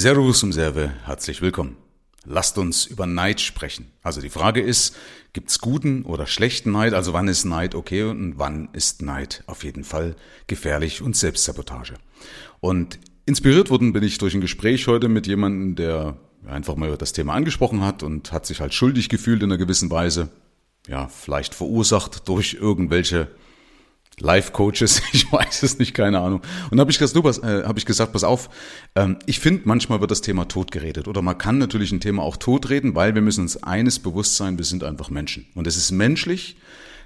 Servus um Serve, herzlich willkommen. Lasst uns über Neid sprechen. Also die Frage ist, gibt's guten oder schlechten Neid? Also wann ist Neid okay und wann ist Neid auf jeden Fall gefährlich und Selbstsabotage? Und inspiriert worden bin ich durch ein Gespräch heute mit jemandem, der einfach mal das Thema angesprochen hat und hat sich halt schuldig gefühlt in einer gewissen Weise. Ja, vielleicht verursacht durch irgendwelche Life-Coaches, ich weiß es nicht, keine Ahnung. Und habe ich, äh, hab ich gesagt, pass auf, ähm, ich finde, manchmal wird das Thema tot geredet. Oder man kann natürlich ein Thema auch tot reden, weil wir müssen uns eines bewusst sein, wir sind einfach Menschen. Und es ist menschlich,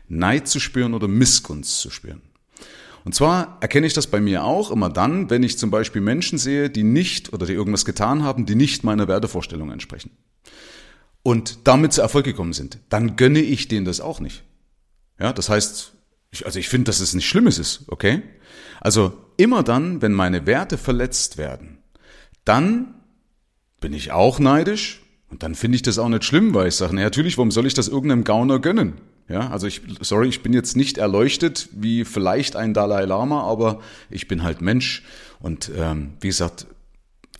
Neid zu spüren oder Missgunst zu spüren. Und zwar erkenne ich das bei mir auch immer dann, wenn ich zum Beispiel Menschen sehe, die nicht oder die irgendwas getan haben, die nicht meiner Wertevorstellung entsprechen. Und damit zu Erfolg gekommen sind. Dann gönne ich denen das auch nicht. Ja, das heißt, ich, also ich finde, dass es nicht Schlimmes ist, okay? Also immer dann, wenn meine Werte verletzt werden, dann bin ich auch neidisch und dann finde ich das auch nicht schlimm, weil ich sage, na natürlich, warum soll ich das irgendeinem Gauner gönnen? Ja, also ich, sorry, ich bin jetzt nicht erleuchtet wie vielleicht ein Dalai Lama, aber ich bin halt Mensch und ähm, wie gesagt,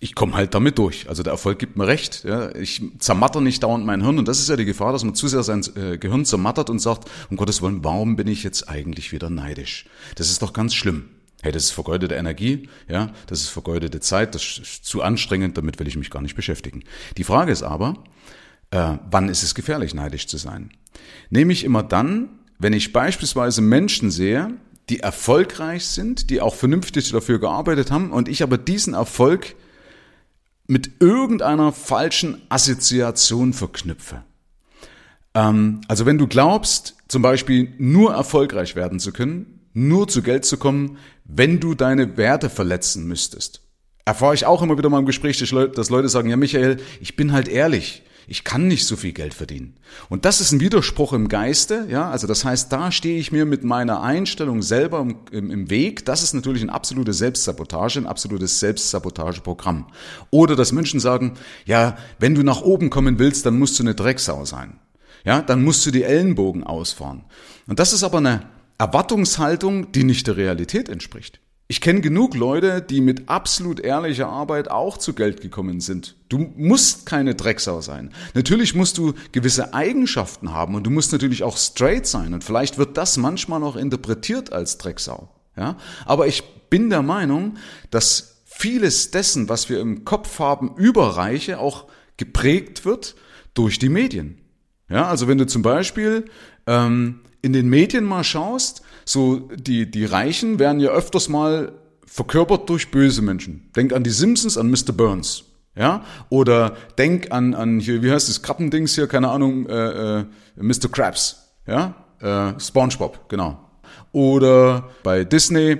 ich komme halt damit durch. Also der Erfolg gibt mir recht. Ja. Ich zermatter nicht dauernd mein Hirn und das ist ja die Gefahr, dass man zu sehr sein äh, Gehirn zermattert und sagt, um Gottes Willen, warum bin ich jetzt eigentlich wieder neidisch? Das ist doch ganz schlimm. Hey, das ist vergeudete Energie, ja, das ist vergeudete Zeit, das ist zu anstrengend, damit will ich mich gar nicht beschäftigen. Die Frage ist aber, äh, wann ist es gefährlich, neidisch zu sein? Nämlich immer dann, wenn ich beispielsweise Menschen sehe, die erfolgreich sind, die auch vernünftig dafür gearbeitet haben und ich aber diesen Erfolg mit irgendeiner falschen Assoziation verknüpfe. Ähm, also wenn du glaubst, zum Beispiel nur erfolgreich werden zu können, nur zu Geld zu kommen, wenn du deine Werte verletzen müsstest. Erfahre ich auch immer wieder mal im Gespräch, dass Leute sagen, ja Michael, ich bin halt ehrlich ich kann nicht so viel Geld verdienen. Und das ist ein Widerspruch im Geiste, ja, also das heißt, da stehe ich mir mit meiner Einstellung selber im, im, im Weg. Das ist natürlich eine absolute Selbstsabotage, ein absolutes Selbstsabotageprogramm. Oder dass Menschen sagen, ja, wenn du nach oben kommen willst, dann musst du eine Drecksau sein. Ja, dann musst du die Ellenbogen ausfahren. Und das ist aber eine Erwartungshaltung, die nicht der Realität entspricht. Ich kenne genug Leute, die mit absolut ehrlicher Arbeit auch zu Geld gekommen sind. Du musst keine Drecksau sein. Natürlich musst du gewisse Eigenschaften haben und du musst natürlich auch straight sein und vielleicht wird das manchmal auch interpretiert als Drecksau. Ja? Aber ich bin der Meinung, dass vieles dessen, was wir im Kopf haben über Reiche, auch geprägt wird durch die Medien. Ja, also wenn du zum Beispiel ähm, in den Medien mal schaust, so die, die Reichen werden ja öfters mal verkörpert durch böse Menschen. Denk an die Simpsons, an Mr. Burns. Ja? Oder denk an, an hier, wie heißt das Krabbendings hier, keine Ahnung, äh, äh, Mr. Krabs. Ja? Äh, SpongeBob, genau. Oder bei Disney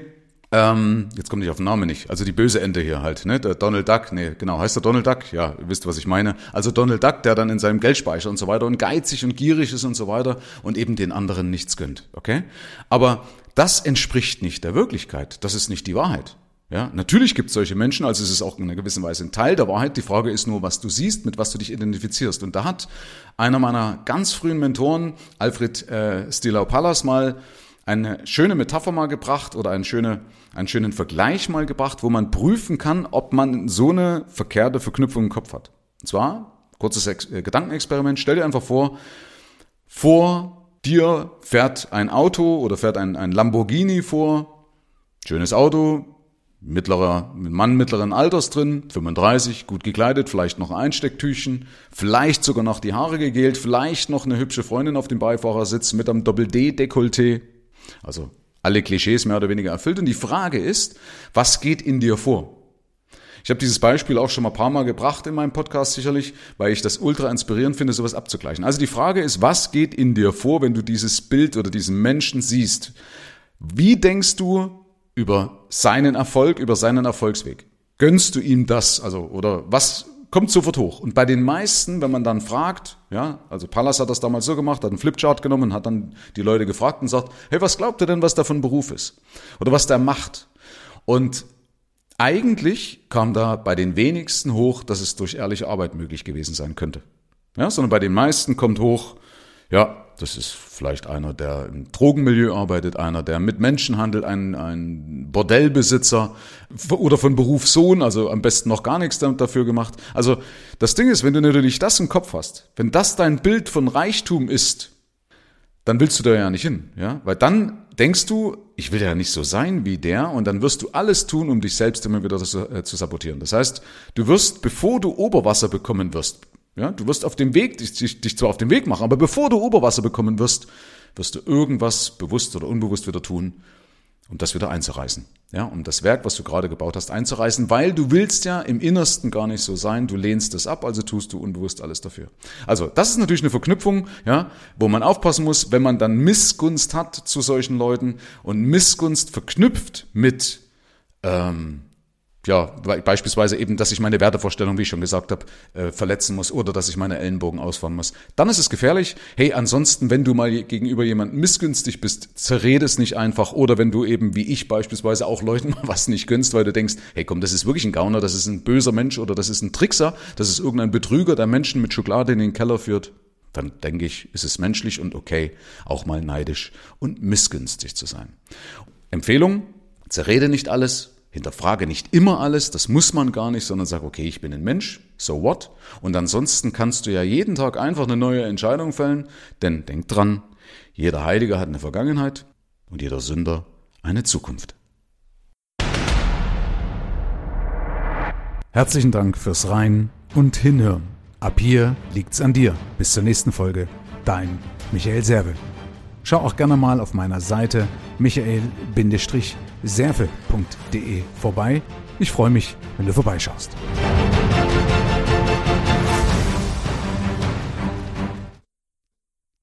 ähm, jetzt kommt nicht auf den Namen nicht. Also die böse Ente hier halt, ne? Der Donald Duck, nee, genau, heißt der Donald Duck? Ja, ihr wisst, was ich meine. Also Donald Duck, der dann in seinem Geldspeicher und so weiter und geizig und gierig ist und so weiter und eben den anderen nichts gönnt, okay? Aber das entspricht nicht der Wirklichkeit. Das ist nicht die Wahrheit. Ja, natürlich gibt es solche Menschen, also es ist auch in einer gewissen Weise ein Teil der Wahrheit. Die Frage ist nur, was du siehst, mit was du dich identifizierst. Und da hat einer meiner ganz frühen Mentoren, Alfred äh, Stilau-Pallas, mal eine schöne Metapher mal gebracht oder eine schöne, einen schönen Vergleich mal gebracht, wo man prüfen kann, ob man so eine verkehrte Verknüpfung im Kopf hat. Und zwar, kurzes Ex äh, Gedankenexperiment, stell dir einfach vor, vor dir fährt ein Auto oder fährt ein, ein Lamborghini vor, schönes Auto, mittlerer, Mann mittleren Alters drin, 35, gut gekleidet, vielleicht noch ein Einstecktüchen, vielleicht sogar noch die Haare gegelt, vielleicht noch eine hübsche Freundin auf dem Beifahrersitz mit einem Doppel-D-Dekolleté, also alle Klischees mehr oder weniger erfüllt. Und die Frage ist, was geht in dir vor? Ich habe dieses Beispiel auch schon mal ein paar Mal gebracht in meinem Podcast sicherlich, weil ich das ultra inspirierend finde, sowas abzugleichen. Also die Frage ist, was geht in dir vor, wenn du dieses Bild oder diesen Menschen siehst? Wie denkst du über seinen Erfolg, über seinen Erfolgsweg? Gönnst du ihm das? Also, oder was kommt sofort hoch. Und bei den meisten, wenn man dann fragt, ja, also Pallas hat das damals so gemacht, hat einen Flipchart genommen, hat dann die Leute gefragt und sagt, hey, was glaubt ihr denn, was da von Beruf ist? Oder was der macht? Und eigentlich kam da bei den wenigsten hoch, dass es durch ehrliche Arbeit möglich gewesen sein könnte. Ja, sondern bei den meisten kommt hoch, ja, das ist vielleicht einer, der im Drogenmilieu arbeitet, einer, der mit Menschen handelt, ein, ein Bordellbesitzer oder von Beruf Sohn, also am besten noch gar nichts dafür gemacht. Also das Ding ist, wenn du natürlich das im Kopf hast, wenn das dein Bild von Reichtum ist, dann willst du da ja nicht hin, ja, weil dann denkst du, ich will ja nicht so sein wie der und dann wirst du alles tun, um dich selbst immer wieder zu, äh, zu sabotieren. Das heißt, du wirst, bevor du Oberwasser bekommen wirst, ja, du wirst auf dem Weg, dich, dich zwar auf den Weg machen, aber bevor du Oberwasser bekommen wirst, wirst du irgendwas bewusst oder unbewusst wieder tun, um das wieder einzureißen. Ja, um das Werk, was du gerade gebaut hast, einzureißen, weil du willst ja im Innersten gar nicht so sein, du lehnst es ab, also tust du unbewusst alles dafür. Also, das ist natürlich eine Verknüpfung, ja, wo man aufpassen muss, wenn man dann Missgunst hat zu solchen Leuten und Missgunst verknüpft mit ähm, ja, beispielsweise eben, dass ich meine Wertevorstellung, wie ich schon gesagt habe, äh, verletzen muss oder dass ich meine Ellenbogen ausfahren muss. Dann ist es gefährlich. Hey, ansonsten, wenn du mal gegenüber jemandem missgünstig bist, zerrede es nicht einfach. Oder wenn du eben, wie ich beispielsweise, auch Leuten mal was nicht gönnst, weil du denkst, hey komm, das ist wirklich ein Gauner, das ist ein böser Mensch oder das ist ein Trickser, das ist irgendein Betrüger, der Menschen mit Schokolade in den Keller führt. Dann denke ich, ist es menschlich und okay, auch mal neidisch und missgünstig zu sein. Empfehlung, zerrede nicht alles, hinterfrage nicht immer alles, das muss man gar nicht, sondern sag, okay, ich bin ein Mensch, so what? Und ansonsten kannst du ja jeden Tag einfach eine neue Entscheidung fällen, denn denk dran, jeder Heilige hat eine Vergangenheit und jeder Sünder eine Zukunft. Herzlichen Dank fürs Rein und Hinhören. Ab hier liegt's an dir. Bis zur nächsten Folge. Dein Michael Serve. Schau auch gerne mal auf meiner Seite michael-serve.de vorbei. Ich freue mich, wenn du vorbeischaust.